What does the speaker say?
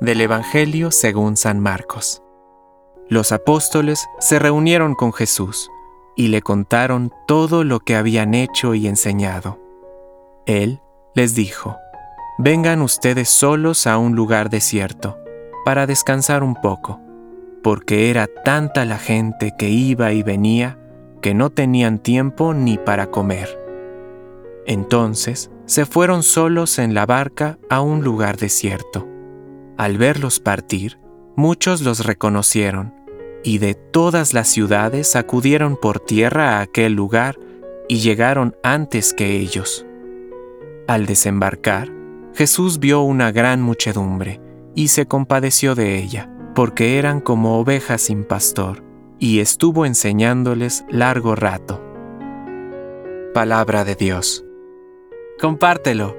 Del Evangelio según San Marcos. Los apóstoles se reunieron con Jesús y le contaron todo lo que habían hecho y enseñado. Él les dijo, Vengan ustedes solos a un lugar desierto, para descansar un poco, porque era tanta la gente que iba y venía que no tenían tiempo ni para comer. Entonces se fueron solos en la barca a un lugar desierto. Al verlos partir, muchos los reconocieron, y de todas las ciudades acudieron por tierra a aquel lugar y llegaron antes que ellos. Al desembarcar, Jesús vio una gran muchedumbre y se compadeció de ella, porque eran como ovejas sin pastor, y estuvo enseñándoles largo rato. Palabra de Dios. Compártelo.